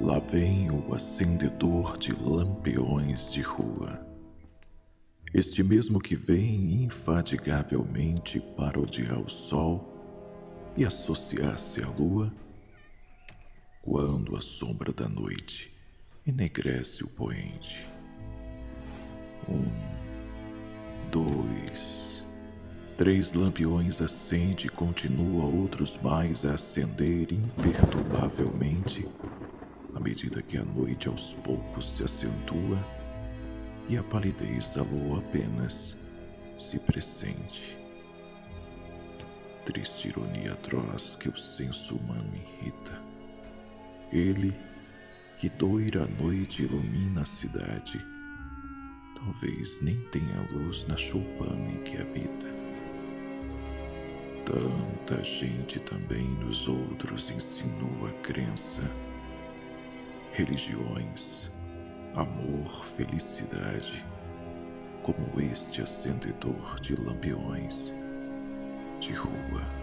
Lá vem o acendedor de lampiões de rua. Este mesmo que vem infatigavelmente para odiar o sol e associar-se à lua, quando a sombra da noite enegrece o poente. Um, dois, três lampiões acende e continua outros mais a acender imperturbavelmente à medida que a noite aos poucos se acentua e a palidez da lua apenas se pressente. Triste ironia atroz que o senso humano irrita. Ele, que doira a noite ilumina a cidade, talvez nem tenha luz na choupana em que habita. Tanta gente também nos outros insinua crença religiões, amor, felicidade, como este acendedor de lampiões de rua.